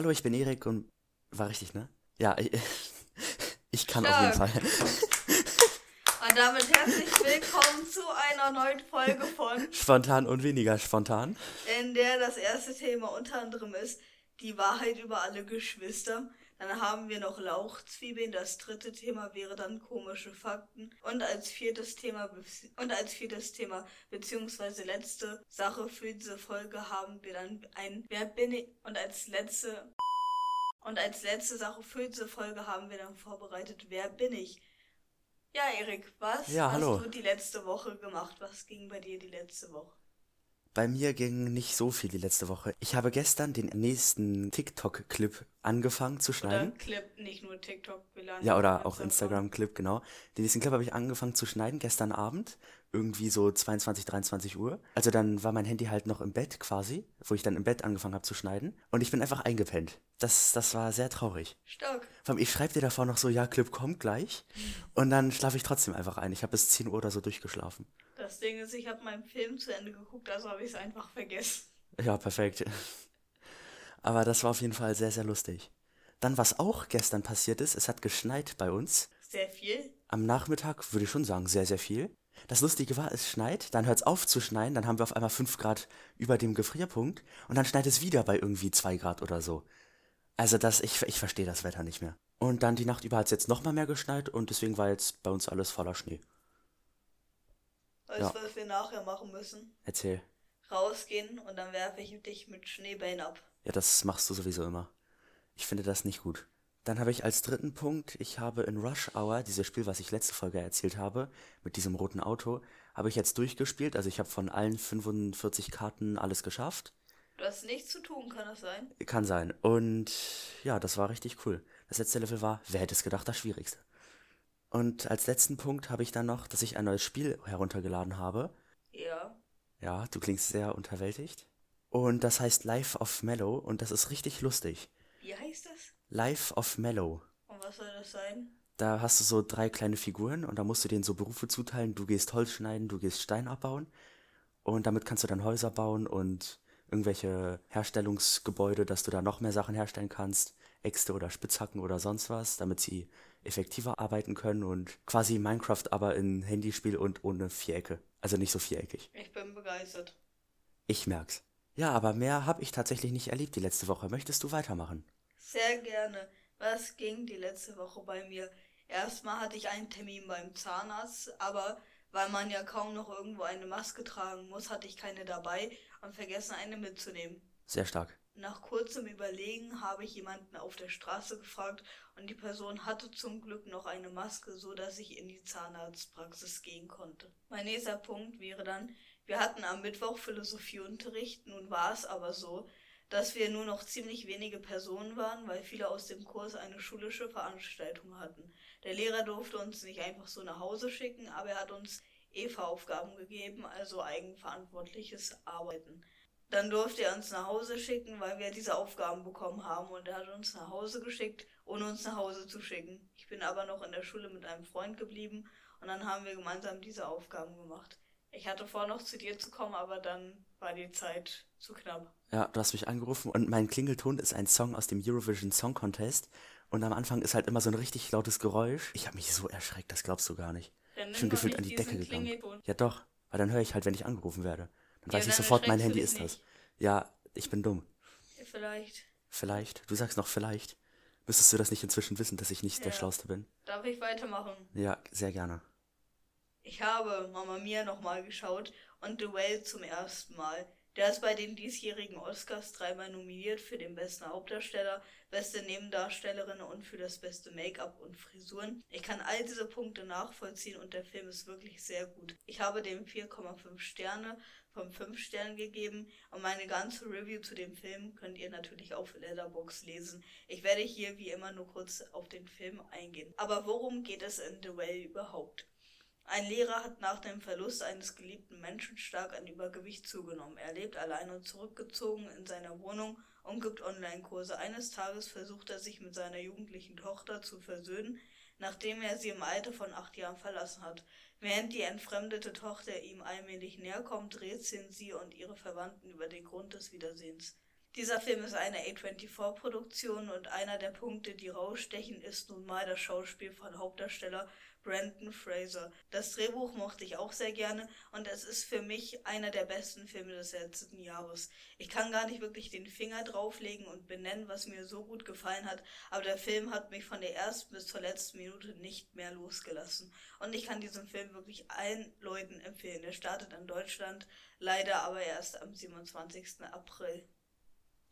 Hallo, ich bin Erik und war richtig, ne? Ja, ich, ich kann Stark. auf jeden Fall. Und damit herzlich willkommen zu einer neuen Folge von Spontan und weniger spontan. In der das erste Thema unter anderem ist die Wahrheit über alle Geschwister. Dann haben wir noch Lauchzwiebeln. Das dritte Thema wäre dann komische Fakten. Und als viertes Thema und als viertes Thema beziehungsweise letzte Sache für diese Folge haben wir dann ein Wer bin ich? Und als letzte und als letzte Sache für diese Folge haben wir dann vorbereitet Wer bin ich? Ja, Erik, was ja, hast hallo. du die letzte Woche gemacht? Was ging bei dir die letzte Woche? Bei mir ging nicht so viel die letzte Woche. Ich habe gestern den nächsten TikTok-Clip angefangen zu schneiden. Oder Clip, nicht nur TikTok. Ja, oder auch Instagram-Clip, genau. Den nächsten Clip habe ich angefangen zu schneiden gestern Abend. Irgendwie so 22, 23 Uhr. Also dann war mein Handy halt noch im Bett quasi, wo ich dann im Bett angefangen habe zu schneiden. Und ich bin einfach eingepennt. Das, das war sehr traurig. Stark. Ich schreibe dir davor noch so, ja, Clip kommt gleich. Und dann schlafe ich trotzdem einfach ein. Ich habe bis 10 Uhr oder so durchgeschlafen. Das Ding ist, ich habe meinen Film zu Ende geguckt, also habe ich es einfach vergessen. Ja, perfekt. Aber das war auf jeden Fall sehr, sehr lustig. Dann, was auch gestern passiert ist, es hat geschneit bei uns. Sehr viel? Am Nachmittag würde ich schon sagen, sehr, sehr viel. Das Lustige war, es schneit, dann hört es auf zu schneien, dann haben wir auf einmal 5 Grad über dem Gefrierpunkt und dann schneit es wieder bei irgendwie 2 Grad oder so. Also das, ich, ich verstehe das Wetter nicht mehr. Und dann die Nacht über hat es jetzt nochmal mehr geschneit und deswegen war jetzt bei uns alles voller Schnee. Weißt du, ja. was wir nachher machen müssen? Erzähl. Rausgehen und dann werfe ich dich mit Schneebällen ab. Ja, das machst du sowieso immer. Ich finde das nicht gut. Dann habe ich als dritten Punkt, ich habe in Rush Hour, dieses Spiel, was ich letzte Folge erzählt habe, mit diesem roten Auto, habe ich jetzt durchgespielt. Also ich habe von allen 45 Karten alles geschafft. Du hast nichts zu tun, kann das sein? Kann sein. Und ja, das war richtig cool. Das letzte Level war, wer hätte es gedacht, das schwierigste. Und als letzten Punkt habe ich dann noch, dass ich ein neues Spiel heruntergeladen habe. Ja. Ja, du klingst sehr unterwältigt. Und das heißt Life of Mellow und das ist richtig lustig. Wie heißt das? Life of Mellow. Und was soll das sein? Da hast du so drei kleine Figuren und da musst du denen so Berufe zuteilen. Du gehst Holz schneiden, du gehst Stein abbauen. Und damit kannst du dann Häuser bauen und irgendwelche Herstellungsgebäude, dass du da noch mehr Sachen herstellen kannst. Äxte oder Spitzhacken oder sonst was, damit sie effektiver arbeiten können und quasi Minecraft aber in Handyspiel und ohne Vierecke. Also nicht so viereckig. Ich bin begeistert. Ich merk's. Ja, aber mehr habe ich tatsächlich nicht erlebt die letzte Woche. Möchtest du weitermachen? Sehr gerne. Was ging die letzte Woche bei mir? Erstmal hatte ich einen Termin beim Zahnarzt, aber weil man ja kaum noch irgendwo eine Maske tragen muss, hatte ich keine dabei und vergessen eine mitzunehmen. Sehr stark. Nach kurzem Überlegen habe ich jemanden auf der Straße gefragt und die Person hatte zum Glück noch eine Maske, so dass ich in die Zahnarztpraxis gehen konnte. Mein nächster Punkt wäre dann, wir hatten am Mittwoch Philosophieunterricht, nun war es aber so, dass wir nur noch ziemlich wenige Personen waren, weil viele aus dem Kurs eine schulische Veranstaltung hatten. Der Lehrer durfte uns nicht einfach so nach Hause schicken, aber er hat uns EVA-Aufgaben gegeben, also eigenverantwortliches Arbeiten. Dann durfte er uns nach Hause schicken, weil wir diese Aufgaben bekommen haben und er hat uns nach Hause geschickt, ohne uns nach Hause zu schicken. Ich bin aber noch in der Schule mit einem Freund geblieben und dann haben wir gemeinsam diese Aufgaben gemacht. Ich hatte vor, noch zu dir zu kommen, aber dann war die Zeit zu knapp. Ja, du hast mich angerufen und mein Klingelton ist ein Song aus dem Eurovision Song Contest und am Anfang ist halt immer so ein richtig lautes Geräusch. Ich habe mich so erschreckt, das glaubst du gar nicht. Dann ich bin gefühlt an die Decke gegangen. Ja doch, weil dann höre ich halt, wenn ich angerufen werde. Dann ja, weiß ich sofort, mein Handy ist das. Ja, ich bin dumm. Vielleicht. Vielleicht. Du sagst noch vielleicht. Müsstest du das nicht inzwischen wissen, dass ich nicht ja. der Schlauste bin? Darf ich weitermachen? Ja, sehr gerne. Ich habe Mama Mia nochmal geschaut und The Whale zum ersten Mal. Der ist bei den diesjährigen Oscars dreimal nominiert für den besten Hauptdarsteller, beste Nebendarstellerin und für das beste Make-up und Frisuren. Ich kann all diese Punkte nachvollziehen und der Film ist wirklich sehr gut. Ich habe dem 4,5 Sterne von 5 Sternen gegeben und meine ganze Review zu dem Film könnt ihr natürlich auf Letterbox lesen. Ich werde hier wie immer nur kurz auf den Film eingehen. Aber worum geht es in The Well überhaupt? Ein Lehrer hat nach dem Verlust eines geliebten Menschen stark an Übergewicht zugenommen. Er lebt allein und zurückgezogen in seiner Wohnung und gibt Online-Kurse. Eines Tages versucht er sich mit seiner jugendlichen Tochter zu versöhnen, nachdem er sie im Alter von acht Jahren verlassen hat. Während die entfremdete Tochter ihm allmählich näher kommt, rätseln sie und ihre Verwandten über den Grund des Wiedersehens. Dieser Film ist eine A24-Produktion und einer der Punkte, die rausstechen, ist nun mal das Schauspiel von Hauptdarsteller Brandon Fraser. Das Drehbuch mochte ich auch sehr gerne und es ist für mich einer der besten Filme des letzten Jahres. Ich kann gar nicht wirklich den Finger drauflegen und benennen, was mir so gut gefallen hat, aber der Film hat mich von der ersten bis zur letzten Minute nicht mehr losgelassen. Und ich kann diesen Film wirklich allen Leuten empfehlen. Er startet in Deutschland, leider aber erst am 27. April.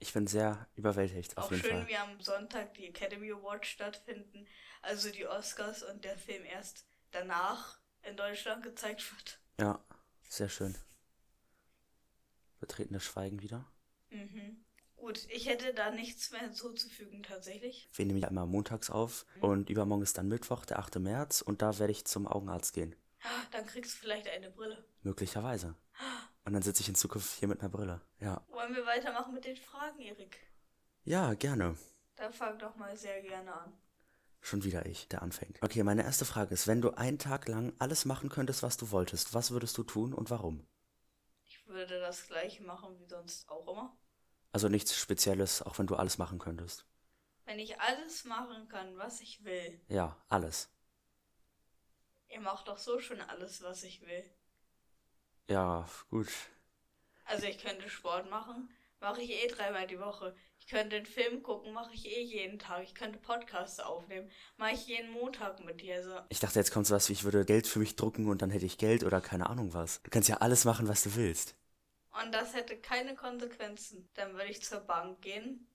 Ich bin sehr überwältigt, auf Auch jeden schön, Fall. wie am Sonntag die Academy Awards stattfinden, also die Oscars und der Film erst danach in Deutschland gezeigt wird. Ja, sehr schön. Betretenes Schweigen wieder. Mhm. Gut, ich hätte da nichts mehr hinzuzufügen tatsächlich. Wir nehmen ja immer montags auf und übermorgen ist dann Mittwoch, der 8. März und da werde ich zum Augenarzt gehen. Dann kriegst du vielleicht eine Brille. Möglicherweise. Und dann sitze ich in Zukunft hier mit einer Brille. Ja. Wollen wir weitermachen mit den Fragen, Erik? Ja, gerne. Dann fang doch mal sehr gerne an. Schon wieder ich, der anfängt. Okay, meine erste Frage ist, wenn du einen Tag lang alles machen könntest, was du wolltest, was würdest du tun und warum? Ich würde das gleiche machen wie sonst auch immer. Also nichts Spezielles, auch wenn du alles machen könntest. Wenn ich alles machen kann, was ich will. Ja, alles. Ihr macht doch so schon alles, was ich will. Ja, gut. Also ich könnte Sport machen, mache ich eh dreimal die Woche. Ich könnte einen Film gucken, mache ich eh jeden Tag. Ich könnte Podcasts aufnehmen, mache ich jeden Montag mit dir. Also Ich dachte, jetzt kommt so was wie, ich würde Geld für mich drucken und dann hätte ich Geld oder keine Ahnung was. Du kannst ja alles machen, was du willst. Und das hätte keine Konsequenzen. Dann würde ich zur Bank gehen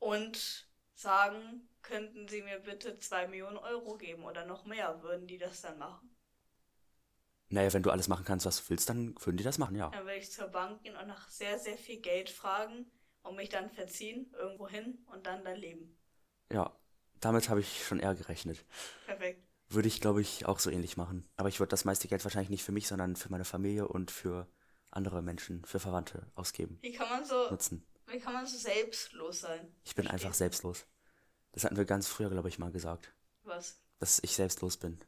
und sagen, könnten Sie mir bitte zwei Millionen Euro geben oder noch mehr, würden die das dann machen. Naja, wenn du alles machen kannst, was du willst, dann würden die das machen, ja. Dann würde ich zur Bank gehen und nach sehr, sehr viel Geld fragen und mich dann verziehen, irgendwo hin und dann da leben. Ja, damit habe ich schon eher gerechnet. Perfekt. Würde ich, glaube ich, auch so ähnlich machen. Aber ich würde das meiste Geld wahrscheinlich nicht für mich, sondern für meine Familie und für andere Menschen, für Verwandte ausgeben, Wie kann man so, nutzen. wie kann man so selbstlos sein? Ich bin einfach selbstlos. Das hatten wir ganz früher, glaube ich, mal gesagt. Was? Dass ich selbstlos bin.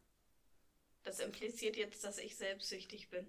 Das impliziert jetzt, dass ich selbstsüchtig bin.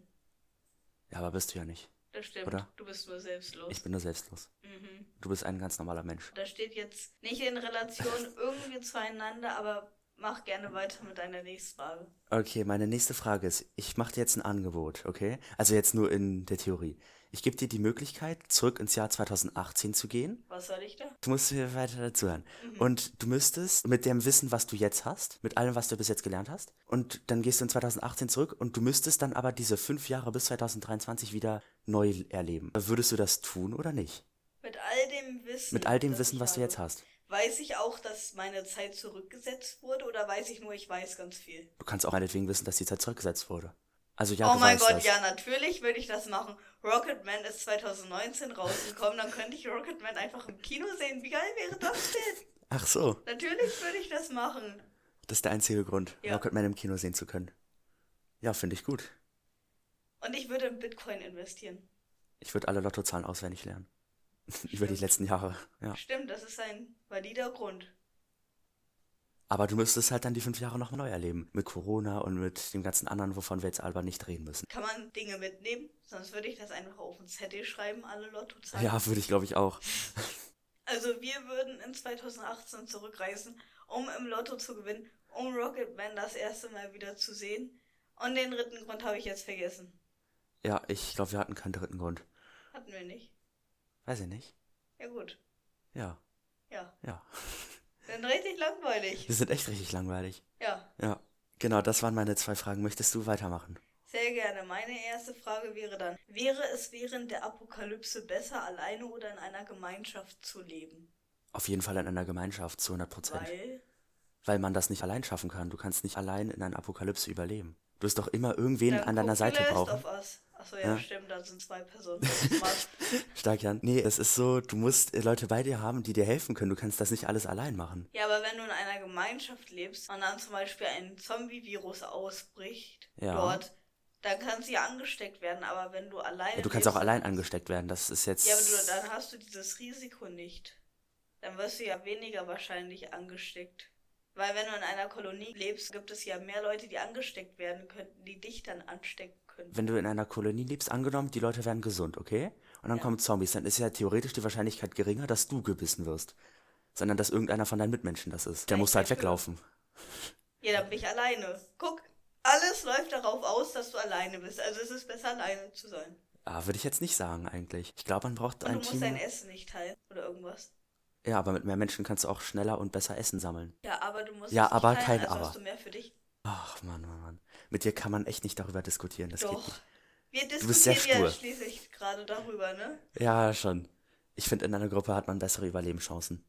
Ja, aber bist du ja nicht. Das stimmt. Oder? Du bist nur selbstlos. Ich bin nur selbstlos. mhm. Du bist ein ganz normaler Mensch. Das steht jetzt nicht in Relation irgendwie zueinander, aber mach gerne weiter mit deiner nächsten Frage. Okay, meine nächste Frage ist, ich mache dir jetzt ein Angebot, okay? Also jetzt nur in der Theorie. Ich gebe dir die Möglichkeit, zurück ins Jahr 2018 zu gehen. Was soll ich da? Du musst hier weiter dazuhören. Und du müsstest mit dem Wissen, was du jetzt hast, mit allem, was du bis jetzt gelernt hast, und dann gehst du in 2018 zurück und du müsstest dann aber diese fünf Jahre bis 2023 wieder neu erleben. Würdest du das tun oder nicht? Mit all dem Wissen. Mit all dem Wissen, was du jetzt hast. Weiß ich auch, dass meine Zeit zurückgesetzt wurde oder weiß ich nur, ich weiß ganz viel? Du kannst auch meinetwegen wissen, dass die Zeit zurückgesetzt wurde. Also ja, oh mein Gott, das. ja, natürlich würde ich das machen. Rocketman ist 2019 rausgekommen, dann könnte ich Rocketman einfach im Kino sehen. Wie geil wäre das denn? Ach so, Natürlich würde ich das machen. das ist der einzige Grund, Ja. Rocketman im Kino sehen zu können. Ja, finde ich gut. Und ich würde in Bitcoin investieren. Ich würde alle Lottozahlen auswendig lernen. Über die letzten Jahre, ja. Stimmt, das ist ein valider Grund. Aber du müsstest halt dann die fünf Jahre nochmal neu erleben. Mit Corona und mit dem ganzen anderen, wovon wir jetzt aber nicht reden müssen. Kann man Dinge mitnehmen? Sonst würde ich das einfach auf einen Zettel schreiben, alle Lottozahlen. Ja, würde ich glaube ich auch. Also wir würden in 2018 zurückreisen, um im Lotto zu gewinnen, um Rocketman das erste Mal wieder zu sehen. Und den dritten Grund habe ich jetzt vergessen. Ja, ich glaube, wir hatten keinen dritten Grund. Hatten wir nicht. Weiß ich nicht. Ja gut. Ja, Ja. ja. Dann richtig langweilig. Wir sind echt richtig langweilig. Ja, Ja. Genau, das waren meine zwei Fragen. Möchtest du weitermachen? sehr gerne. Meine erste Frage wäre dann, wäre es während der Apokalypse besser, alleine oder in einer Gemeinschaft zu leben? Auf jeden Fall in einer Gemeinschaft, zu 100 Prozent. Weil, Weil man das nicht allein schaffen kann. Du kannst nicht allein in einer Apokalypse überleben. Du wirst doch immer irgendwen dann an deiner Seite brauchen. auf us. Achso, ja, Ja. stimmt, da sind zwei Personen. Stark, Jan. Nee, es ist so, du musst äh, Leute bei dir haben, die dir helfen können. Du kannst das nicht alles allein machen. Ja, aber wenn du in einer Gemeinschaft lebst und dann zum Beispiel ein Zombie-Virus ausbricht Ja. dort, dann kannst du ja angesteckt werden. Aber wenn du alleine Ja, du kannst auch allein angesteckt werden. Das ist jetzt. Ja, aber du, dann hast du dieses Risiko nicht. Dann wirst du ja weniger wahrscheinlich angesteckt. Weil wenn du in einer Kolonie lebst, gibt es ja mehr Leute, die angesteckt werden könnten, die dich dann anstecken. Wenn du in einer Kolonie lebst, angenommen, die Leute werden gesund, okay? und dann Ja. kommen Zombies. Dann ist ja theoretisch die Wahrscheinlichkeit geringer, dass du gebissen wirst. Sondern dass irgendeiner von deinen Mitmenschen das ist. Der muss halt weglaufen. Ja, dann bin ich alleine. Guck, alles läuft darauf aus, dass du alleine bist. Also es ist besser, alleine zu sein. Ah, würde ich jetzt nicht sagen eigentlich. Ich glaube, man braucht Und ein du musst Team. dein Essen nicht teilen oder irgendwas. Ja, aber mit mehr Menschen kannst du auch schneller und besser Essen sammeln. Ja, aber du musst Ja, aber teilen, kein also Aber. hast du mehr für dich. Ach, Mann, Mann, Mann. Mit dir kann man echt nicht darüber diskutieren. Das geht Doch. nicht. Wir bist sehr diskutieren ja schließlich gerade darüber, ne? Ja, schon. Ich finde, in einer Gruppe hat man bessere Überlebenschancen.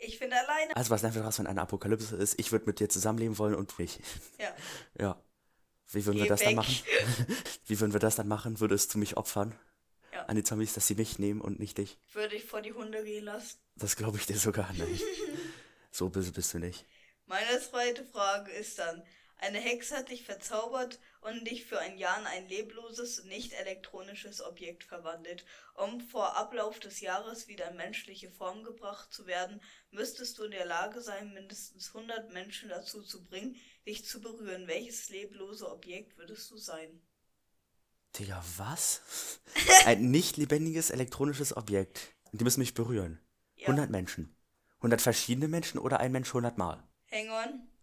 Ich finde alleine. Also, was wir daraus, wenn eine Apokalypse ist? Ich würde mit dir zusammenleben wollen und nicht. Ja. Ja. Wie würden wir Geh das dann weg. machen? Wie würden wir das dann machen? Würdest du mich opfern? Ja. An die Zombies, dass sie mich nehmen und nicht dich? Würde ich vor die Hunde gehen lassen. Das glaube ich dir sogar nicht. so böse bist du nicht. Meine zweite Frage ist dann, eine Hexe hat dich verzaubert und dich für ein Jahr in ein lebloses, nicht elektronisches Objekt verwandelt. Um vor Ablauf des Jahres wieder in menschliche Form gebracht zu werden, müsstest du in der Lage sein, mindestens 100 Menschen dazu zu bringen, dich zu berühren. Welches leblose Objekt würdest du sein? Digga, was? Ein nicht lebendiges elektronisches Objekt. Die müssen mich berühren. Ja. 100 Menschen. 100 verschiedene Menschen oder ein Mensch 100 Mal? Hang on.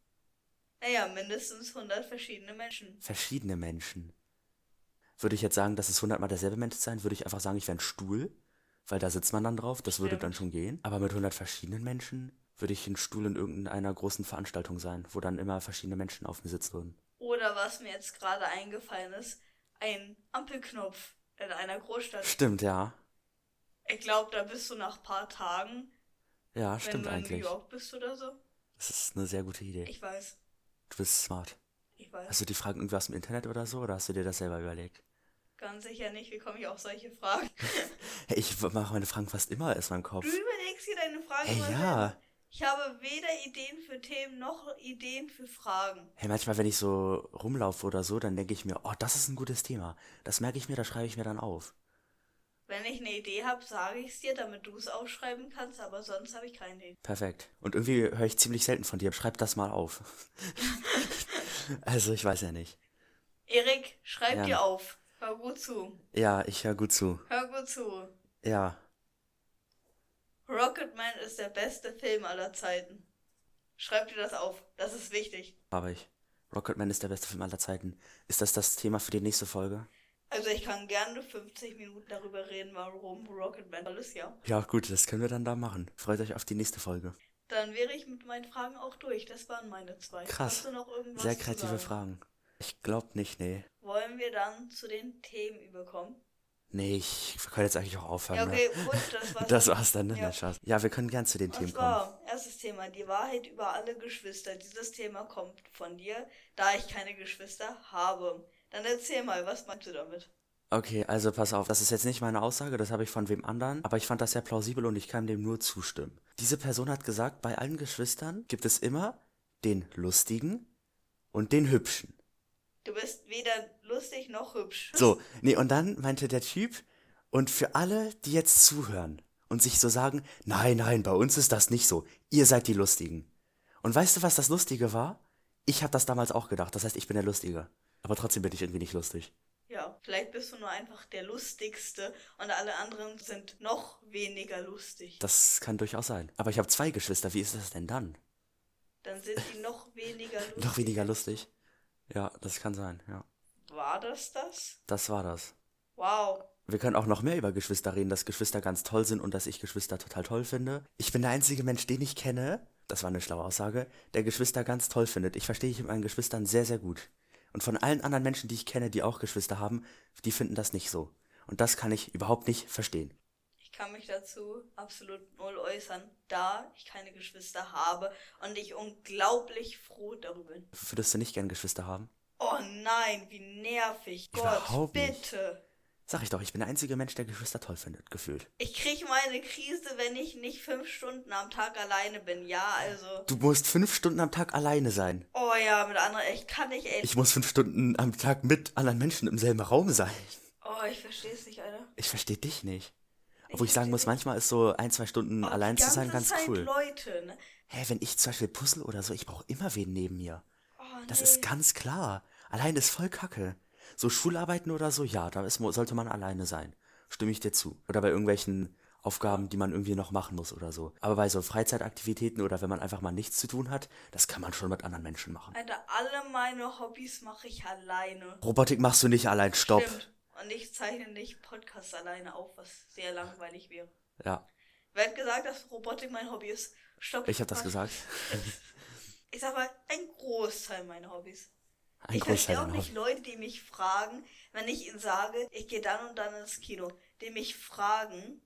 Naja, mindestens 100 verschiedene Menschen. Verschiedene Menschen. Würde ich jetzt sagen, dass es 100 Mal derselbe Mensch sein, würde ich einfach sagen, ich wäre ein Stuhl, weil da sitzt man dann drauf, das würde Stimmt. dann schon gehen. Aber mit 100 verschiedenen Menschen würde ich ein Stuhl in irgendeiner großen Veranstaltung sein, wo dann immer verschiedene Menschen auf mir sitzen würden. Oder was mir jetzt gerade eingefallen ist, ein Ampelknopf in einer Großstadt. Stimmt, ja. Ich glaube, da bist du nach ein paar Tagen, Ja, wenn stimmt du in eigentlich. New York bist oder so. Das ist eine sehr gute Idee. Ich weiß, Du bist smart. ich weiß. Hast du die Fragen irgendwie aus dem Internet oder so, oder hast du dir das selber überlegt? Ganz sicher nicht, wie komme ich auf solche Fragen? Hey, ich mache meine Fragen fast immer aus meinem Kopf. Du überlegst dir deine Fragen Hey, ja. selber. Ich habe weder Ideen für Themen noch Ideen für Fragen. Hey, manchmal, wenn ich so rumlaufe oder so, dann denke ich mir, oh, das ist ein gutes Thema. Das merke ich mir, das schreibe ich mir dann auf. Wenn ich eine Idee habe, sage ich es dir, damit du es aufschreiben kannst, aber sonst habe ich keine Idee. Perfekt. Und irgendwie höre ich ziemlich selten von dir. Schreib das mal auf. also, ich weiß ja nicht. Erik, schreib Ja. dir auf. Hör gut zu. Ja, ich höre gut zu. Hör gut zu. Ja. Rocketman ist der beste Film aller Zeiten. Schreib dir das auf. Das ist wichtig. Habe ich. Rocketman ist der beste Film aller Zeiten. Ist das das Thema für die nächste Folge? Also ich kann gerne 50 Minuten darüber reden, warum Rocketman toll ist, ja. Ja, gut, das können wir dann da machen. Freut euch auf die nächste Folge. Dann wäre ich mit meinen Fragen auch durch. Das waren meine zwei. Krass. Hast du noch irgendwas Sehr kreative? Fragen. Ich glaub nicht, nee. Wollen wir dann zu den Themen überkommen? Nee, ich können jetzt eigentlich auch aufhören. Ja, ne? okay, gut, das war's. Das war's dann, ne? Ja. Ja, wir können gern zu den Und Themen kommen. zwar, erstes Thema, die Wahrheit über alle Geschwister. Dieses Thema kommt von dir, da ich keine Geschwister habe. Dann erzähl mal, was meinst du damit? Okay, also pass auf, das ist jetzt nicht meine Aussage, das habe ich von wem anderen, aber ich fand das sehr plausibel und ich kann dem nur zustimmen. Diese Person hat gesagt, bei allen Geschwistern gibt es immer den lustigen und den hübschen. Du bist weder lustig noch hübsch. So, nee, und dann meinte der Typ, und für alle, die jetzt zuhören und sich so sagen, nein, nein, bei uns ist das nicht so, ihr seid die Lustigen. Und weißt du, was das Lustige war? Ich habe das damals auch gedacht, das heißt, ich bin der Lustige. Aber trotzdem bin ich irgendwie nicht lustig. Ja, vielleicht bist du nur einfach der lustigste und alle anderen sind noch weniger lustig. Das kann durchaus sein. Aber ich habe zwei Geschwister, wie ist das denn dann? Dann sind die noch weniger lustig. Noch weniger lustig? Ja, das kann sein, ja. War das das? Das war das. Wow. Wir können auch noch mehr über Geschwister reden, dass Geschwister ganz toll sind und dass ich Geschwister total toll finde. Ich bin der einzige Mensch, den ich kenne, das war eine schlaue Aussage, der Geschwister ganz toll findet. Ich verstehe mich mit meinen Geschwistern sehr, sehr gut. Und von allen anderen Menschen, die ich kenne, die auch Geschwister haben, die finden das nicht so. Und das kann ich überhaupt nicht verstehen. Ich kann mich dazu absolut null äußern, da ich keine Geschwister habe und ich unglaublich froh darüber bin. Würdest du nicht gern Geschwister haben? Oh nein, wie nervig. Gott, Überhaupt nicht. Sag ich doch, ich bin der einzige Mensch, der Geschwister toll findet, gefühlt. Ich krieg mal eine Krise, wenn ich nicht fünf Stunden am Tag alleine bin. Ja, also. Du musst fünf Stunden am Tag alleine sein. Oh ja, mit anderen, ich kann nicht echt. Ich muss fünf Stunden am Tag mit anderen Menschen im selben Raum sein. oh, ich versteh's nicht, Alter. Ich verstehe dich nicht. Ich Obwohl ich sagen versteh muss, manchmal ist so ein, zwei Stunden Oh, allein zu sein ganz Zeit cool. Leute, ne? Hä, wenn ich zum Beispiel puzzle oder so, ich brauche immer wen neben mir. Oh, Das nee. ist ganz klar. Allein ist voll kacke. So Schularbeiten oder so, ja, da ist, sollte man alleine sein. Stimme ich dir zu. Oder bei irgendwelchen Aufgaben, die man irgendwie noch machen muss oder so. Aber bei so Freizeitaktivitäten oder wenn man einfach mal nichts zu tun hat, das kann man schon mit anderen Menschen machen. Alter, alle meine Hobbys mache ich alleine. Robotik machst du nicht allein, stopp. Stimmt. Und ich zeichne nicht Podcasts alleine auf, was sehr langweilig wäre. Ja, Wer hat gesagt, dass Robotik mein Hobby ist? Stopp. ich habe das gesagt. Ich sag mal, ein Großteil meiner Hobbys. Ein ich verstehe auch nicht Leute, die mich fragen, wenn ich ihnen sage, ich gehe dann und dann ins Kino, die mich fragen,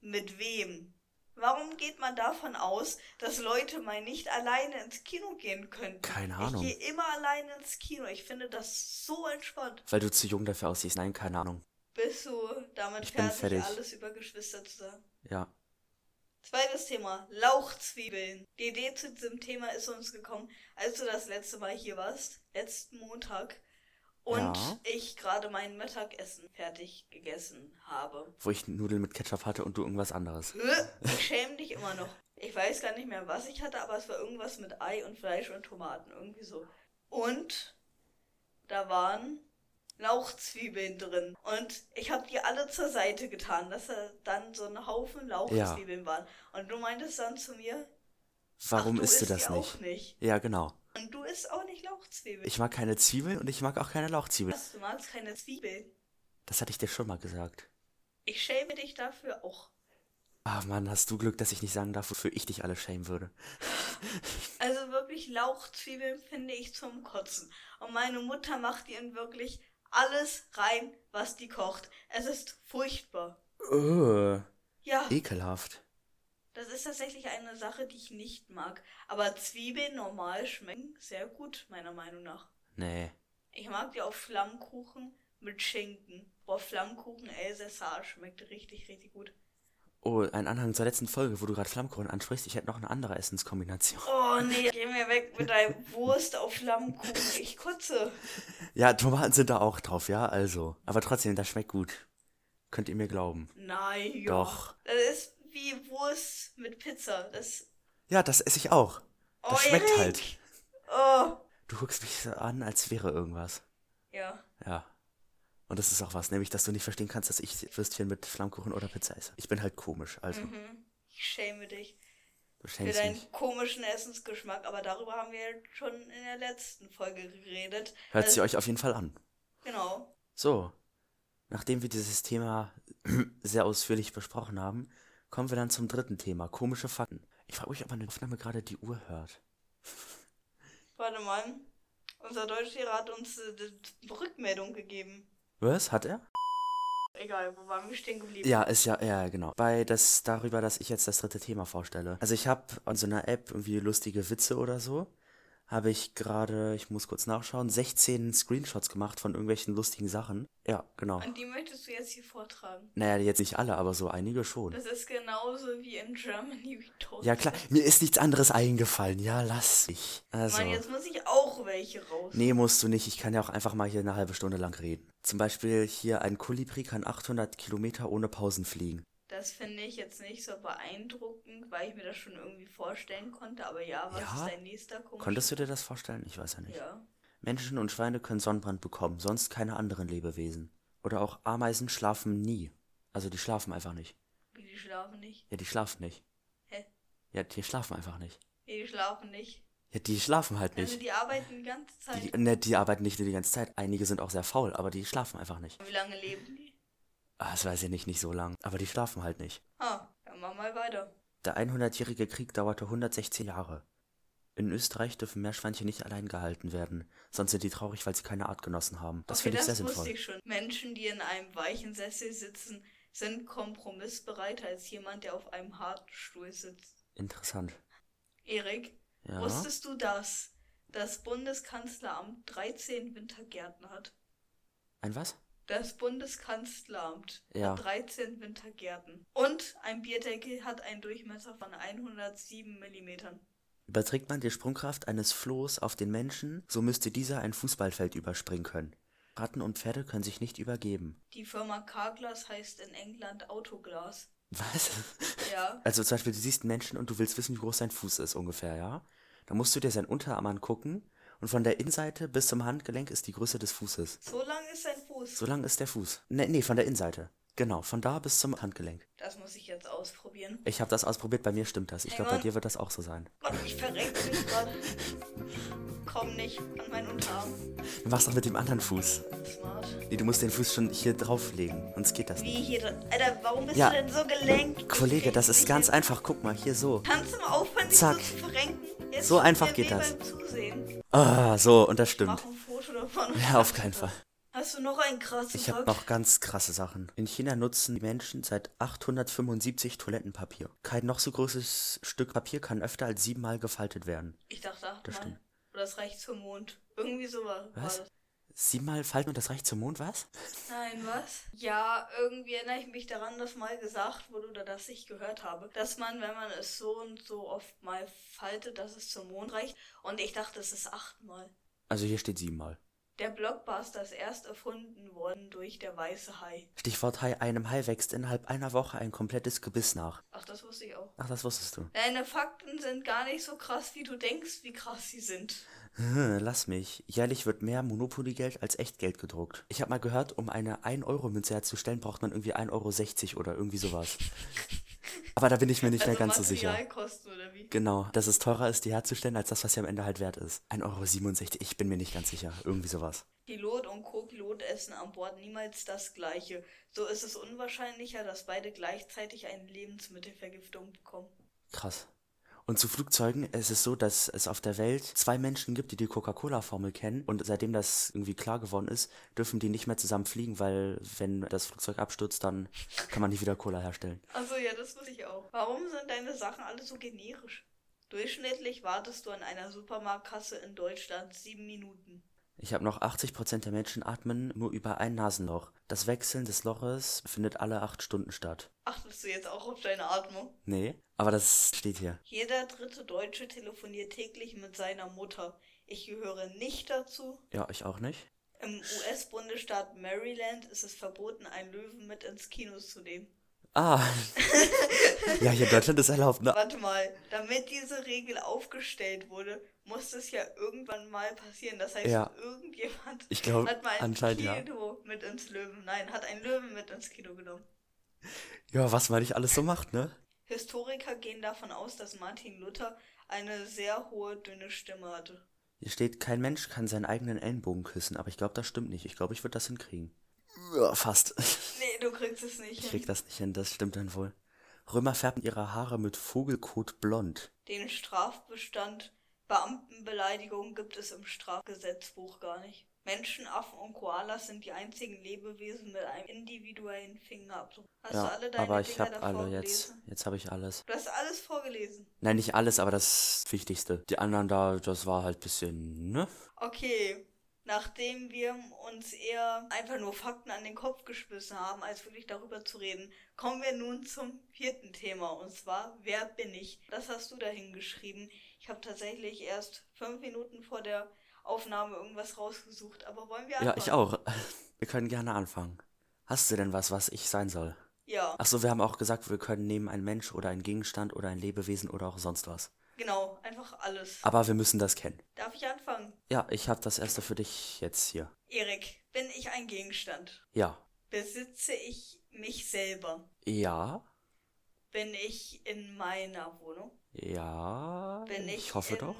mit wem. Warum geht man davon aus, dass Leute mal nicht alleine ins Kino gehen könnten? Keine Ahnung. Ich gehe immer alleine ins Kino. Ich finde das so entspannt. Weil du zu jung dafür aussiehst. Nein, keine Ahnung. Bist du damit Ich fertig. alles über Geschwister zu sagen? Ja. Zweites Thema, Lauchzwiebeln. Die Idee zu diesem Thema ist uns gekommen, als du das letzte Mal hier warst, letzten Montag, und Ja. ich gerade mein Mittagessen fertig gegessen habe. Wo ich Nudeln mit Ketchup hatte und du irgendwas anderes. Ich schäme dich immer noch. Ich weiß gar nicht mehr, was ich hatte, aber es war irgendwas mit Ei und Fleisch und Tomaten, irgendwie so. Und da waren Lauchzwiebeln drin. Und ich habe die alle zur Seite getan, dass da dann so ein Haufen Lauchzwiebeln waren. Und du meintest dann zu mir, Warum ach, du isst du das nicht? nicht. Ja, genau. Und du isst auch nicht Lauchzwiebeln. Ich mag keine Zwiebeln und ich mag auch keine Lauchzwiebeln. Was, du magst keine Zwiebeln. Das hatte ich dir schon mal gesagt. Ich schäme dich dafür auch. Ah Mann, hast du Glück, dass ich nicht sagen darf, wofür ich dich alle schämen würde. Also wirklich Lauchzwiebeln finde ich zum Kotzen. Und meine Mutter macht ihnen wirklich alles rein, was die kocht. Es ist furchtbar. Uh, Ja, ekelhaft. das ist tatsächlich eine Sache, die ich nicht mag. Aber Zwiebeln normal schmecken sehr gut, meiner Meinung nach. Nee. Ich mag die auf Flammkuchen mit Schinken. Boah, Flammkuchen Elsässer schmeckt richtig, richtig gut. Oh, ein Anhang zur letzten Folge, wo du gerade Flammkuchen ansprichst. Ich hätte noch eine andere Essenskombination. Oh nee, geh mir weg mit deinem Wurst auf Flammkuchen. Ich kotze. Ja, Tomaten sind da auch drauf, ja, also. Aber trotzdem, das schmeckt gut. Könnt ihr mir glauben. Nein, ja. Doch. Das ist wie Wurst mit Pizza. Das. Ja, das esse ich auch. Das Oh, schmeckt Erik. halt. Oh. Du guckst mich so an, als wäre irgendwas. Ja. Ja. Und das ist auch was, nämlich, dass du nicht verstehen kannst, dass ich Würstchen mit Flammkuchen oder Pizza esse. Ich bin halt komisch, also. Mhm. Ich schäme dich Du für deinen mich. komischen Essensgeschmack, aber darüber haben wir schon in der letzten Folge geredet. Hört Also, sie euch auf jeden Fall an. Genau. So. Nachdem wir dieses Thema sehr ausführlich besprochen haben, kommen wir dann zum dritten Thema. Komische Fakten. Ich frage mich, ob meine Aufnahme gerade die Uhr hört. Warte mal. Unser Deutschlehrer hat uns äh, die Rückmeldung gegeben. Was? Hat er? Egal, wo waren wir stehen geblieben? Ja, ist ja, ja, genau. Bei das darüber, dass ich jetzt das dritte Thema vorstelle. Also ich habe an so einer App irgendwie lustige Witze oder so. Habe ich gerade, ich muss kurz nachschauen, 16 Screenshots gemacht von irgendwelchen lustigen Sachen. Ja, genau. Und die möchtest du jetzt hier vortragen. Naja, jetzt nicht alle, aber so einige schon. Das ist genauso wie in Germany We Talk. Ja klar, mir ist nichts anderes eingefallen. Ja, lass mich. Also. Mann, jetzt muss ich auch welche raus. Nee, musst du nicht. Ich kann ja auch einfach mal hier eine halbe Stunde lang reden. Zum Beispiel hier ein Kolibri kann 800 Kilometer ohne Pausen fliegen. Das finde ich jetzt nicht so beeindruckend, weil ich mir das schon irgendwie vorstellen konnte. Aber ja, was Ja? ist dein nächster komischer? Konntest du dir das vorstellen? Ich weiß ja nicht. Ja. Menschen und Schweine können Sonnenbrand bekommen, sonst keine anderen Lebewesen. Oder auch Ameisen schlafen nie. Also die schlafen einfach nicht. Wie die schlafen nicht. Ja, die schlafen nicht. Hä? Ja, die schlafen einfach nicht. Nee, die schlafen nicht. Ja, die schlafen halt Also nicht. die arbeiten die ganze Zeit. Die, ne, die arbeiten nicht nur die ganze Zeit. Einige sind auch sehr faul, aber die schlafen einfach nicht. Wie lange leben die? Ah, das weiß ich nicht, nicht so lang. Aber die schlafen halt nicht. Ha, dann machen wir mal weiter. Der 100-jährige Krieg dauerte 116 Jahre. In Österreich dürfen Meerschweinchen nicht allein gehalten werden, sonst sind die traurig, weil sie keine Artgenossen haben. Das okay, finde ich sehr das wusste sinnvoll. ich schon. Menschen, die in einem weichen Sessel sitzen, sind kompromissbereiter als jemand, der auf einem harten Stuhl sitzt. Interessant. Erik, Ja. wusstest du, dass das Bundeskanzleramt 13 Wintergärten hat? Ein was? Das Bundeskanzleramt Ja. hat 13 Wintergärten. Und ein Bierdeckel hat einen Durchmesser von 107 Millimetern. Überträgt man die Sprungkraft eines Flohs auf den Menschen, so müsste dieser ein Fußballfeld überspringen können. Ratten und Pferde können sich nicht übergeben. Die Firma Carglass heißt in England Autoglas. Was? Ja. Also zum Beispiel, du siehst einen Menschen und du willst wissen, wie groß sein Fuß ist ungefähr, ja? Dann musst du dir seinen Unterarm angucken und von der Innenseite bis zum Handgelenk ist die Größe des Fußes. So lang ist sein Fuß. So lang ist der Fuß. Ne, nee, von der Innenseite. Genau, von da bis zum Handgelenk. Das muss ich jetzt ausprobieren. Ich habe das ausprobiert, bei mir stimmt das. Ich glaube, bei dir wird das auch so sein. Gott, ich verrenke mich gerade. Komm nicht an meinen Unterarm. Du machst doch mit dem anderen Fuß. Smart. Nee, du musst den Fuß schon hier drauflegen, sonst geht das nicht. Wie hier. Alter, warum bist Ja. du denn so gelenkt? Kollege, das ist ganz einfach. Guck mal, hier so. Kannst du mal aufhören, dich Zack. so zu verrenken? Jetzt So einfach geht das. Ah, so, und das stimmt. Ja, auf keinen Fall. Hast du noch einen krassen Ich habe noch ganz krasse Sachen. In China nutzen die Menschen seit 875 Toilettenpapier. Kein noch so großes Stück Papier kann öfter als siebenmal gefaltet werden. Ich dachte Das achtmal. stimmt. Oder das reicht zum Mond. Irgendwie so war, war Was? das. Siebenmal falten und das reicht zum Mond, was? Nein, was? Ja, irgendwie erinnere ich mich daran, dass mal gesagt wurde oder dass ich gehört habe, dass man, wenn man es so und so oft mal faltet, dass es zum Mond reicht. Und ich dachte, es ist achtmal. Also hier steht siebenmal. Der Blockbuster ist erst erfunden worden durch der weiße Hai. Stichwort Hai. Einem Hai wächst innerhalb einer Woche ein komplettes Gebiss nach. Ach, das wusste ich auch. Ach, das wusstest du. Deine Fakten sind gar nicht so krass, wie du denkst, wie krass sie sind. Hm, Lass mich. Jährlich wird mehr Monopoly-Geld als Echtgeld gedruckt. Ich habe mal gehört, um eine 1-Euro-Münze herzustellen, braucht man irgendwie 1,60 Euro oder irgendwie sowas. Aber da bin ich mir nicht mehr also ganz so sicher. Materialkosten oder wie? Genau, dass es teurer ist, die herzustellen, als das, was sie am Ende halt wert ist. 1,67 Euro, ich bin mir nicht ganz sicher. Irgendwie sowas. Pilot und Co-Pilot essen an Bord niemals das gleiche. So ist es unwahrscheinlicher, dass beide gleichzeitig eine Lebensmittelvergiftung bekommen. Krass. Und zu Flugzeugen, es ist so, dass es auf der Welt zwei Menschen gibt, die die Coca-Cola-Formel kennen. Und seitdem das irgendwie klar geworden ist, dürfen die nicht mehr zusammen fliegen, weil wenn das Flugzeug abstürzt, dann kann man nicht wieder Cola herstellen. Also ja, das wusste ich auch. Warum sind deine Sachen alle so generisch? Durchschnittlich wartest du an einer Supermarktkasse in Deutschland sieben Minuten. Ich habe noch 80% der Menschen atmen nur über ein Nasenloch. Das Wechseln des Loches findet alle acht Stunden statt. Achtest du jetzt auch auf deine Atmung? Nee, aber das steht hier. Jeder dritte Deutsche telefoniert täglich mit seiner Mutter. Ich gehöre nicht dazu. Ja, ich auch nicht. Im US-Bundesstaat Maryland ist es verboten, einen Löwen mit ins Kino zu nehmen. Ah. ja, hier in Deutschland ist erlaubt, ne? Warte mal, damit diese Regel aufgestellt wurde, muss es ja irgendwann mal passieren. Das heißt, Ja. irgendjemand Ich glaub, hat mal ein anscheinend ja. Kino mit ins Löwen. Nein, hat einen Löwen mit ins Kino genommen. Ja, was man nicht alles so macht, ne? Historiker gehen davon aus, dass Martin Luther eine sehr hohe, dünne Stimme hatte. Hier steht, kein Mensch kann seinen eigenen Ellenbogen küssen, aber ich glaube, das stimmt nicht. Ich glaube, ich würde das hinkriegen. Ja, fast. Nee, du kriegst es nicht Ich hin. krieg das nicht hin, das stimmt dann wohl. Römer färben ihre Haare mit Vogelkot blond. Den Strafbestand Beamtenbeleidigung gibt es im Strafgesetzbuch gar nicht. Menschen, Affen und Koalas sind die einzigen Lebewesen mit einem individuellen Fingerabdruck. Hast du ja, alle deine aber ich habe alle jetzt. gelesen? Jetzt habe ich alles. Du hast alles vorgelesen. Nein, nicht alles, aber das Wichtigste. Die anderen da, das war halt bisschen, ne? Okay, nachdem wir uns eher einfach nur Fakten an den Kopf geschmissen haben, als wirklich darüber zu reden, kommen wir nun zum vierten Thema und zwar, wer bin ich? Das hast du dahin geschrieben. Ich habe tatsächlich erst fünf Minuten vor der Aufnahme irgendwas rausgesucht, aber wollen wir Ja, anfangen? ich auch. Wir können gerne anfangen. Hast du denn was, was ich sein soll? Ja, Ach so, wir haben auch gesagt, wir können nehmen ein Mensch oder ein Gegenstand oder ein Lebewesen oder auch sonst was. genau, einfach alles. Aber wir müssen das kennen. Darf ich anfangen? Ja, ich habe das erste für dich jetzt hier. Erik, bin ich ein Gegenstand? Ja. Besitze ich mich selber? Ja. Bin ich in meiner Wohnung? Ja. Bin ich, ich hoffe in doch.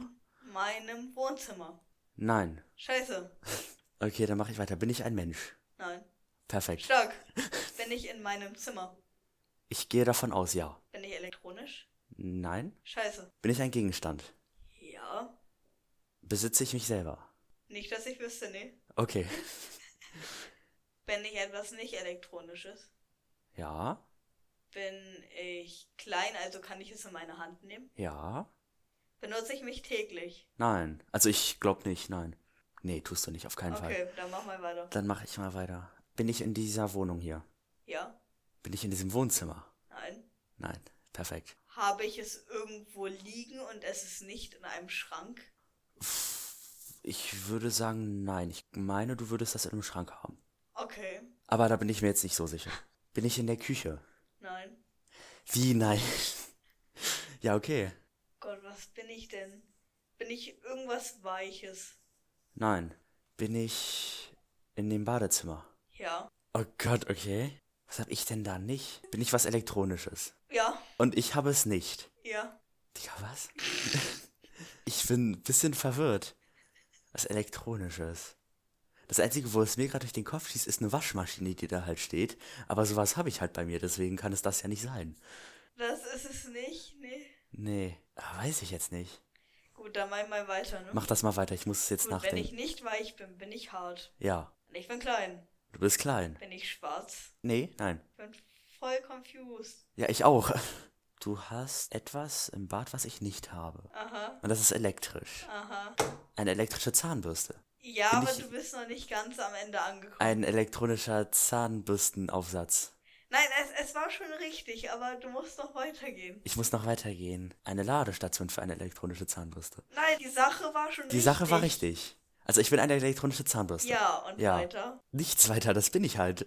meinem Wohnzimmer? Nein. Scheiße. Okay, dann mache ich weiter. Bin ich ein Mensch? Nein. Perfekt. Stark. Bin ich in meinem Zimmer? Ich gehe davon aus, ja. Bin ich elektronisch? Nein. Scheiße. Bin ich ein Gegenstand? Ja. Besitze ich mich selber? Nicht, dass ich wüsste, nee. Okay. Bin ich etwas nicht elektronisches? Ja. Bin ich klein, also kann ich es in meine Hand nehmen? Ja. Benutze ich mich täglich? Nein. Also ich glaube nicht, nein. Nee, tust du nicht, auf keinen Fall. Okay, dann mach mal weiter. Dann mache ich mal weiter. Bin ich in dieser Wohnung hier? Ja. Bin ich in diesem Wohnzimmer? Nein. Nein. Perfekt. Habe ich es irgendwo liegen und es ist nicht in einem Schrank? Ich würde sagen, nein. Ich meine, du würdest das in einem Schrank haben. Okay. Aber da bin ich mir jetzt nicht so sicher. Bin ich in der Küche? Nein. Wie nein? ja, okay. Gott, was bin ich denn? Bin ich irgendwas Weiches? Nein. Bin ich in dem Badezimmer? Ja. Oh Gott, okay. Was hab ich denn da nicht? Bin ich was Elektronisches? Ja, Und ich habe es nicht. ja. Digga, was? ich bin ein bisschen verwirrt. Was Elektronisches. Das Einzige, wo es mir gerade durch den Kopf schießt, ist eine Waschmaschine, die da halt steht. Aber sowas habe ich halt bei mir, deswegen kann es das ja nicht sein. Das ist es nicht, nee. Nee, ah, weiß ich jetzt nicht. Gut, dann mach mal weiter, ne? Mach das mal weiter, ich muss es jetzt Gut, wenn ich nachdenken. nicht weich bin, bin ich hart. Ja, Und ich bin klein. du bist klein. Bin ich schwarz. Nee, nein. Ich bin voll confused. Ja, ich auch. Du hast etwas im Bad, was ich nicht habe. Aha, Und das ist elektrisch. aha. Eine elektrische Zahnbürste. Ja, aber du bist noch nicht ganz am Ende angekommen. Ein elektronischer Zahnbürstenaufsatz. Nein, es, es war schon richtig, aber du musst noch weitergehen. Ich muss noch weitergehen. Eine Ladestation für eine elektronische Zahnbürste. Nein, die Sache war schon Die richtig. Sache war richtig. Also ich bin eine elektronische Zahnbürste. Ja, und Ja. weiter. Nichts weiter, das bin ich halt.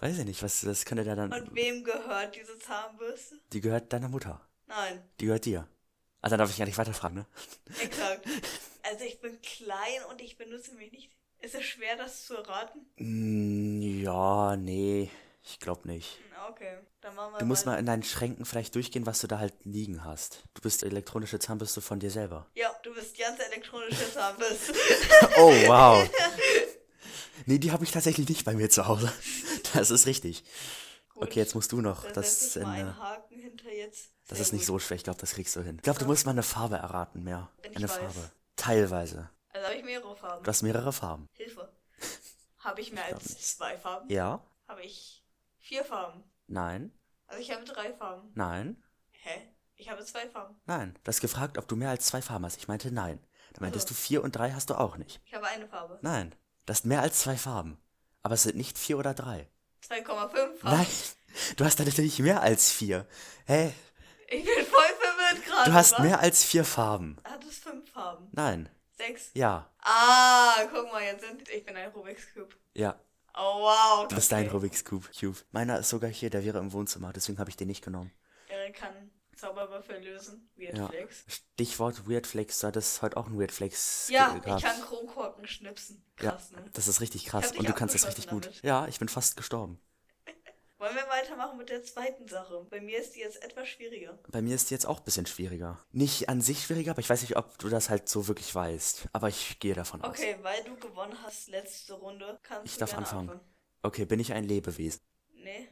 Weiß ich nicht, was das könnte da dann. Und wem gehört diese Zahnbürste? Die gehört deiner Mutter. Nein, Die gehört dir. Also darf ich gar nicht weiterfragen, ne? exakt. also ich bin klein und ich benutze mich nicht. Ist es schwer, das zu erraten? Mm, ja, nee. Ich glaub nicht. Okay, dann machen wir Du musst mal in deinen Schränken vielleicht durchgehen, was du da halt liegen hast. Du bist elektronische Zahnbürste von dir selber. Ja, du bist ganz elektronische Zahnbürste. Oh, wow. Nee, die habe ich tatsächlich nicht bei mir zu Hause. Das ist richtig. Gut, Okay, jetzt musst du noch. Das, mal äh, einen Haken hinter jetzt. Das ist nicht so schwer. Ich glaube, das kriegst du hin. Ich glaube, du musst mal eine Farbe erraten mehr. Wenn ich Eine weiß. Farbe. Teilweise. Also habe ich mehrere Farben. Du hast mehrere Farben. Hilfe. Habe ich mehr glaub als zwei Farben? Ja? Habe ich vier Farben? Nein? Also ich habe drei Farben. Nein? Hä? Ich habe zwei Farben. Nein. Du hast gefragt, ob du mehr als zwei Farben hast. Ich meinte nein. Da meintest so. du vier und drei hast du auch nicht. Ich habe eine Farbe. Nein. Das sind mehr als zwei Farben. Aber es sind nicht vier oder drei. 2,5 Farben. Nein. Du hast da natürlich mehr als vier. Hä? Ich bin voll verwirrt gerade. Du hast was? mehr als vier Farben. Hat es fünf Farben? Nein. Sechs? Ja. Ah, guck mal, jetzt sind. Ich bin ein Rubik's Cube. Ja. Oh wow. Du bist dein Rubik's Cube. Cube. Meiner ist sogar hier, der wäre im Wohnzimmer, deswegen habe ich den nicht genommen. Er kann Zauberwürfel lösen. Weird Ja. Flex. Stichwort Weird Flex, du hattest heute auch einen Weird Flex Ja, ge- ich gehabt. kann Kronkorken schnipsen. Krass, ja, ne? das ist richtig Ich krass und du kannst es richtig abgeschossen gut. damit. Ja, ich bin fast gestorben. Wollen wir weitermachen mit der zweiten Sache? Bei mir ist die jetzt etwas schwieriger. Bei mir ist die jetzt auch ein bisschen schwieriger. Nicht an sich schwieriger, aber ich weiß nicht, ob du das halt so wirklich weißt. Aber ich gehe davon aus. Okay, weil du gewonnen hast letzte Runde, kannst Ich du darf gerne anfangen. Okay, bin ich ein Lebewesen? Nee,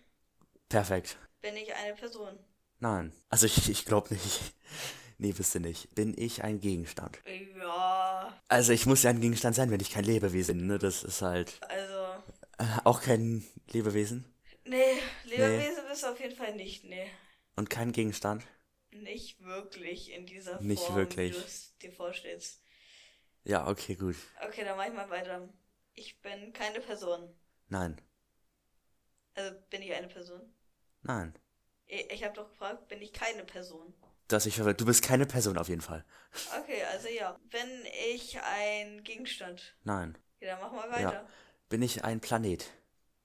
Perfekt. bin ich eine Person. Nein. Also ich, ich glaube nicht. Nee, bist du nicht. Bin ich ein Gegenstand? Ja, Also ich muss ja ein Gegenstand sein, wenn ich kein Lebewesen bin, ne? Das ist halt also. äh, auch kein Lebewesen Nee, Lebewesen bist du auf jeden Fall nicht, nee. und kein Gegenstand. Nicht wirklich in dieser Nicht Form, wirklich. wie du es dir vorstellst. Ja, okay, gut. Okay, dann mach ich mal weiter. Ich bin keine Person. Nein. Also bin ich eine Person? Nein. Ich, ich habe doch gefragt, bin ich keine Person? Du hast mich verwirrt. Du bist keine Person auf jeden Fall. Okay, also ja. Bin ich ein Gegenstand? Nein. Ja, dann machen wir weiter. Ja. Bin ich ein Planet?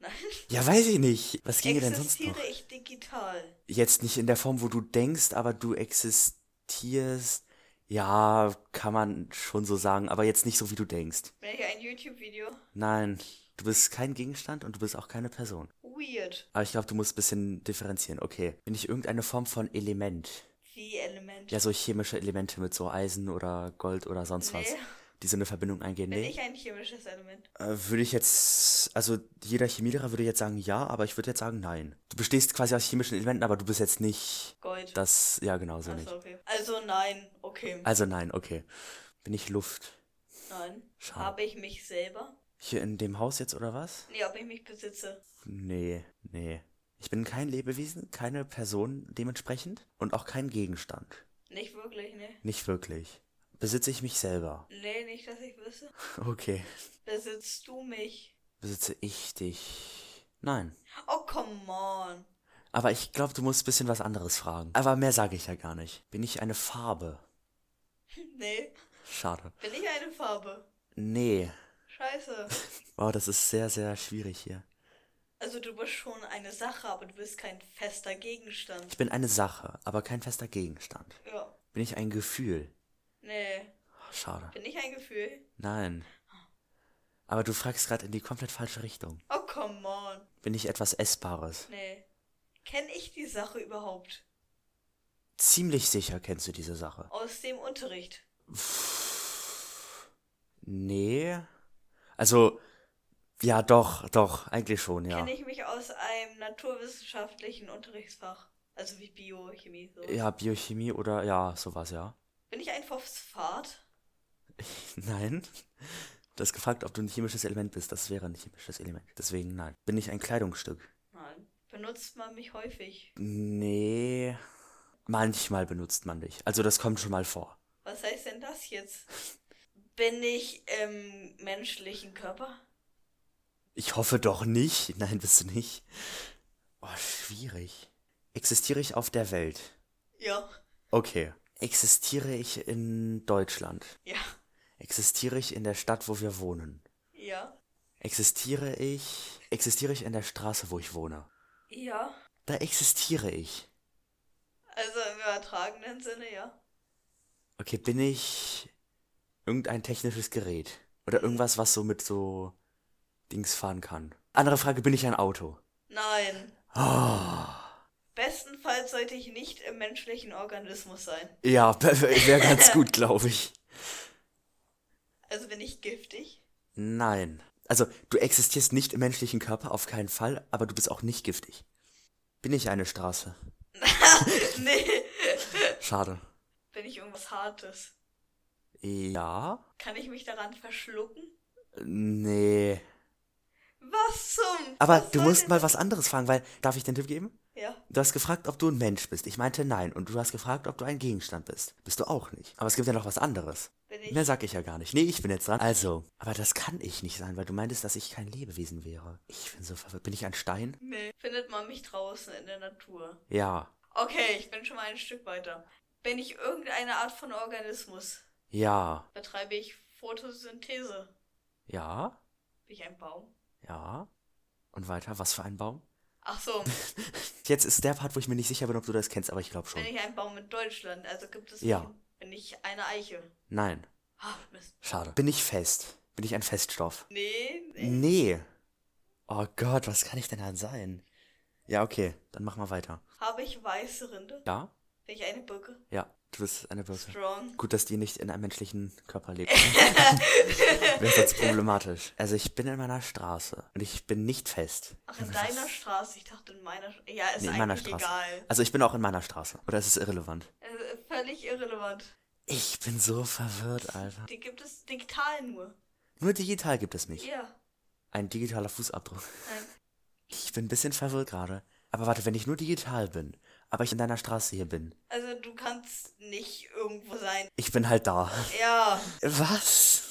Nein. Ja, weiß ich nicht. Was ginge denn sonst Existiere noch? ich digital? Jetzt nicht in der Form, wo du denkst, aber du existierst. Ja, kann man schon so sagen, aber jetzt nicht so, wie du denkst. Bin ich ein YouTube-Video? Nein, du bist kein Gegenstand und du bist auch keine Person. Weird. Aber ich glaube, du musst ein bisschen differenzieren. Okay. Bin ich irgendeine Form von Element? Wie Element? Ja, so chemische Elemente mit so Eisen oder Gold oder sonst was, Nee. Die so eine Verbindung eingehen. Bin Nee. ich ein chemisches Element? Äh, würde ich jetzt, also jeder Chemielehrer würde jetzt sagen ja, aber ich würde jetzt sagen nein. Du bestehst quasi aus chemischen Elementen, aber du bist jetzt nicht Gold. das, ja genau so nicht. okay. Also nein, okay. Also nein, okay. Bin ich Luft? Nein. Schade. Habe ich mich selber? Hier in dem Haus jetzt oder was? Nee, ob ich mich besitze. Nee, nee. Ich bin kein Lebewesen, keine Person dementsprechend und auch kein Gegenstand. Nicht wirklich, ne? Nicht wirklich. Besitze ich mich selber? Nee, nicht, dass ich wüsste. Okay. Besitzt du mich? Besitze ich dich? Nein. Oh, come on. Aber ich glaube, du musst ein bisschen was anderes fragen. Aber mehr sage ich ja gar nicht. Bin ich eine Farbe? Nee. Schade. Bin ich eine Farbe? Nee. Scheiße. Oh, das ist sehr, sehr schwierig hier. Also du bist schon eine Sache, aber du bist kein fester Gegenstand. Ich bin eine Sache, aber kein fester Gegenstand. Ja. Bin ich ein Gefühl? Nee. Oh, schade. Bin ich ein Gefühl? Nein. Aber du fragst gerade in die komplett falsche Richtung. Oh, come on. Bin ich etwas Essbares? Nee. Kenn ich die Sache überhaupt? Ziemlich sicher kennst du diese Sache. Aus dem Unterricht. Nee. Also, ja, doch, doch, eigentlich schon, ja. Kenne ich mich aus einem naturwissenschaftlichen Unterrichtsfach. Also wie Biochemie. So. Ja, Biochemie oder ja, sowas, ja. Bin ich ein Phosphat? Nein. Du hast gefragt, ob du ein chemisches Element bist. Das wäre ein chemisches Element. Deswegen nein. Bin ich ein Kleidungsstück? Nein. Benutzt man mich häufig? Nee. Manchmal benutzt man dich. Also das kommt schon mal vor. Was heißt denn das jetzt? Bin ich im menschlichen Körper? Ich hoffe doch nicht. Nein, bist du nicht. Oh, schwierig. Existiere ich auf der Welt? Ja. Okay. Existiere ich in Deutschland? Ja. Existiere ich in der Stadt, wo wir wohnen? Ja. Existiere ich. Existiere ich in der Straße, wo ich wohne? Ja. Da existiere ich. Also im übertragenen Sinne, ja. Okay, bin ich irgendein technisches Gerät? Oder irgendwas, was so mit so Dings fahren kann? Andere Frage, bin ich ein Auto? Nein. Oh. Bestenfalls sollte ich nicht im menschlichen Organismus sein. Ja, wäre ganz gut, glaube ich. Also bin ich giftig? Nein. Also, du existierst nicht im menschlichen Körper, auf keinen Fall, aber du bist auch nicht giftig. Bin ich eine Straße? nee. Schade. Bin ich irgendwas Hartes? Ja? Kann ich mich daran verschlucken? Nee. Was zum? Aber was du musst mal was anderes fragen, weil, darf ich den Tipp geben? Ja. Du hast gefragt, ob du ein Mensch bist. Ich meinte nein. Und du hast gefragt, ob du ein Gegenstand bist. Bist du auch nicht. Aber es gibt ja noch was anderes. Bin ich? Mehr sag ich ja gar nicht. Nee, ich bin jetzt dran. Also, aber das kann ich nicht sein, weil du meintest, dass ich kein Lebewesen wäre. Ich bin so verwirrt. Bin ich ein Stein? Nee. Findet man mich draußen in der Natur? Ja. Okay, ich bin schon mal ein Stück weiter. Bin ich irgendeine Art von Organismus? Ja. Betreibe ich Photosynthese? Ja. Bin ich ein Baum? Ja. Und weiter, was für ein Baum? Ach so, Jetzt ist der Part, wo ich mir nicht sicher bin, ob du das kennst, aber ich glaube schon. bin ich ein Baum in Deutschland? Also gibt es. Ja. Bin ich eine Eiche? Nein. Ah, Mist. Schade. Bin ich fest? Bin ich ein Feststoff? Nee, nee. Nee. Oh Gott, was kann ich denn dann sein? Ja, okay, dann mach mal weiter. Habe ich weiße Rinde? Ja? Bin ich eine Birke? Ja, du bist eine Birke. Strong. Gut, dass die nicht in einem menschlichen Körper lebt. Wäre sonst problematisch. Also ich bin in meiner Straße und ich bin nicht fest. Ach, in deiner Straße? Ich dachte in meiner. Sch- Ja, ist Nee, eigentlich Straße. egal. Also ich bin auch in meiner Straße. Oder ist es irrelevant? Äh, völlig irrelevant. Ich bin so verwirrt, Alter. Die gibt es digital nur. Nur digital gibt es mich. Ja. Ein digitaler Fußabdruck. Nein. Ich bin ein bisschen verwirrt gerade. Aber warte, wenn ich nur digital bin, aber ich in deiner Straße hier bin, Also du kannst nicht irgendwo sein. ich bin halt da. Ja. Was?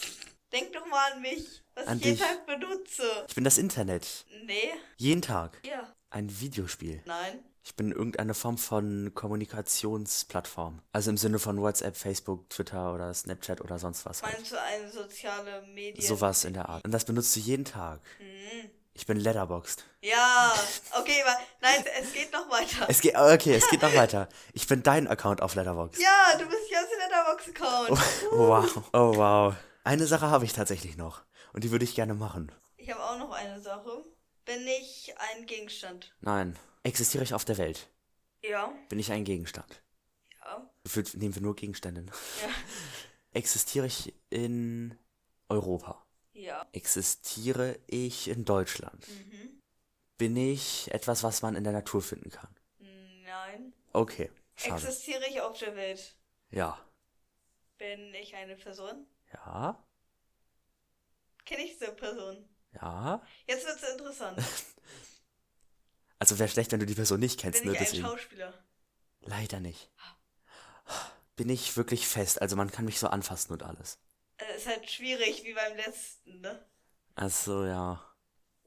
Denk doch mal an mich, was An ich jeden dich. Tag benutze. Ich bin das Internet. Nee. Jeden Tag. Ja. Ein Videospiel. Nein. Ich bin irgendeine Form von Kommunikationsplattform. Also im Sinne von WhatsApp, Facebook, Twitter oder Snapchat oder sonst was. Halt. Meinst du eine soziale Medien? Sowas in der Art. Und das benutzt du jeden Tag. Mhm. Ich bin letterboxed. Ja. Okay, aber nein, es geht noch weiter. Es geht, okay, es geht noch weiter. Ich bin dein Account auf Letterboxd. ja, du bist ja aus dem Letterbox-Account. Oh, wow. Oh, wow. Eine Sache habe ich tatsächlich noch. Und die würde ich gerne machen. Ich habe auch noch eine Sache. Bin ich ein Gegenstand? Nein. Existiere ich auf der Welt? Ja. Bin ich ein Gegenstand? Ja. Gefühlt nehmen wir nur Gegenstände. Ja. Existiere ich in Europa? Ja. Existiere ich in Deutschland? Mhm. Bin ich etwas, was man in der Natur finden kann? Nein. Okay, schade. Existiere ich auf der Welt? Ja. Bin ich eine Person? Ja? Kenne ich diese Person? Ja? Jetzt wird's interessant. Also wäre schlecht, wenn du die Person nicht kennst, Bin ne? ich ein Deswegen. Schauspieler? Leider nicht. Bin ich wirklich fest? Also man kann mich so anfassen und alles. Äh, ist halt schwierig, wie beim letzten, ne? Also ja.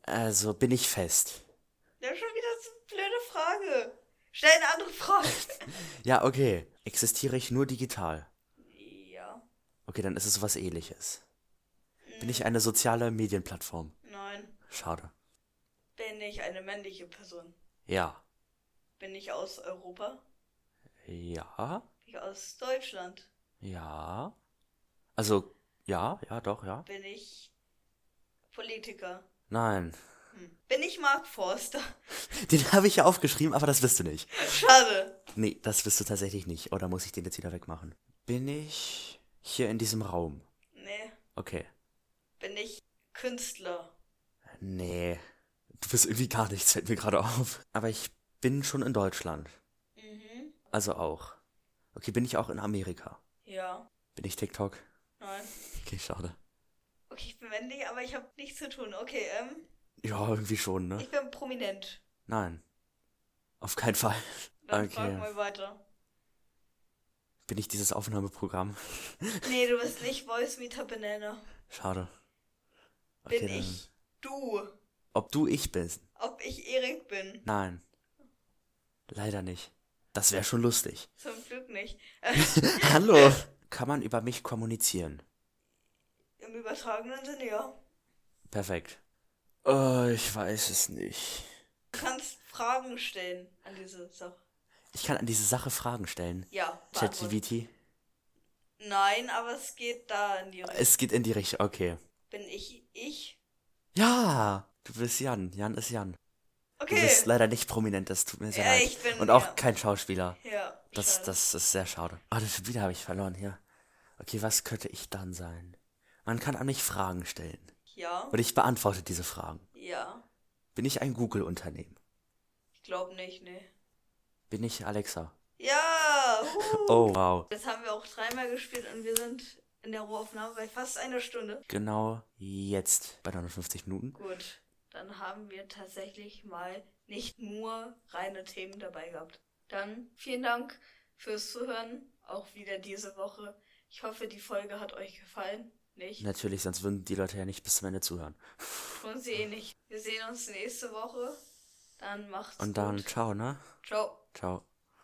Also bin ich fest. Ja, schon wieder so eine blöde Frage. Stell eine andere Frage. Ja, okay. Existiere ich nur digital? ja. Okay, dann ist es sowas ähnliches. Bin ich eine soziale Medienplattform? Nein. Schade. Bin ich eine männliche Person? Ja. Bin ich aus Europa? Ja. Bin ich aus Deutschland? Ja. Also, ja, ja, doch, ja. Bin ich Politiker. Nein. Hm. Bin ich Mark Forster? Den habe ich ja aufgeschrieben, aber das bist du nicht. Schade. Nee, das bist du tatsächlich nicht. Oder muss ich den jetzt wieder wegmachen? Bin ich hier in diesem Raum? Nee. Okay. Bin ich Künstler? Nee. Du bist irgendwie gar nichts, fällt mir gerade auf. Aber ich bin schon in Deutschland. Mhm. Also auch. Okay, bin ich auch in Amerika? Ja. Bin ich TikTok? Nein. Okay, schade. Okay, ich bin männlich, aber ich habe nichts zu tun. Okay, ähm. Ja, irgendwie schon, ne? Ich bin prominent. Nein. Auf keinen Fall. Dann Okay. frag mal weiter. Bin ich dieses Aufnahmeprogramm? Nee, du bist nicht Voice Meter Banana. Schade. Bin dann- ich du? Ob du ich bist? Ob ich Erik bin? Nein. Leider nicht. Das wäre schon lustig. Zum Glück nicht. Hallo. Kann man über mich kommunizieren? Im übertragenen Sinne, ja. Perfekt. Oh, ich weiß es nicht. Du kannst Fragen stellen an diese Sache. Ich kann an diese Sache Fragen stellen. Ja. ChatGPT. Nein, aber es geht da in die Richtung. Es geht in die Richtung. Okay. Bin ich ich? Ja, du bist Jan. Jan ist Jan. Du Okay. bist leider nicht prominent, das tut mir sehr Ja, leid. ich bin- Und auch ja. kein Schauspieler. ja, Das, schade. das ist sehr schade. Ah, das wieder habe ich verloren hier. Okay, was könnte ich dann sein? Man kann an mich Fragen stellen. Ja, Und ich beantworte diese Fragen. ja. Bin ich ein Google-Unternehmen? Ich glaube nicht, ne. Bin ich Alexa? Ja! Huhu. Oh, wow. Jetzt haben wir auch dreimal gespielt und wir sind in der Rohaufnahme bei fast einer Stunde. Genau jetzt bei 59 Minuten. Gut, dann haben wir tatsächlich mal nicht nur reine Themen dabei gehabt. Dann vielen Dank fürs Zuhören, auch wieder diese Woche. Ich hoffe, die Folge hat euch gefallen. Nicht? Natürlich, sonst würden die Leute ja nicht bis zum Ende zuhören. Tun sie eh nicht. Wir sehen uns nächste Woche. Dann macht's Und dann gut. ciao, ne? Ciao. Ciao.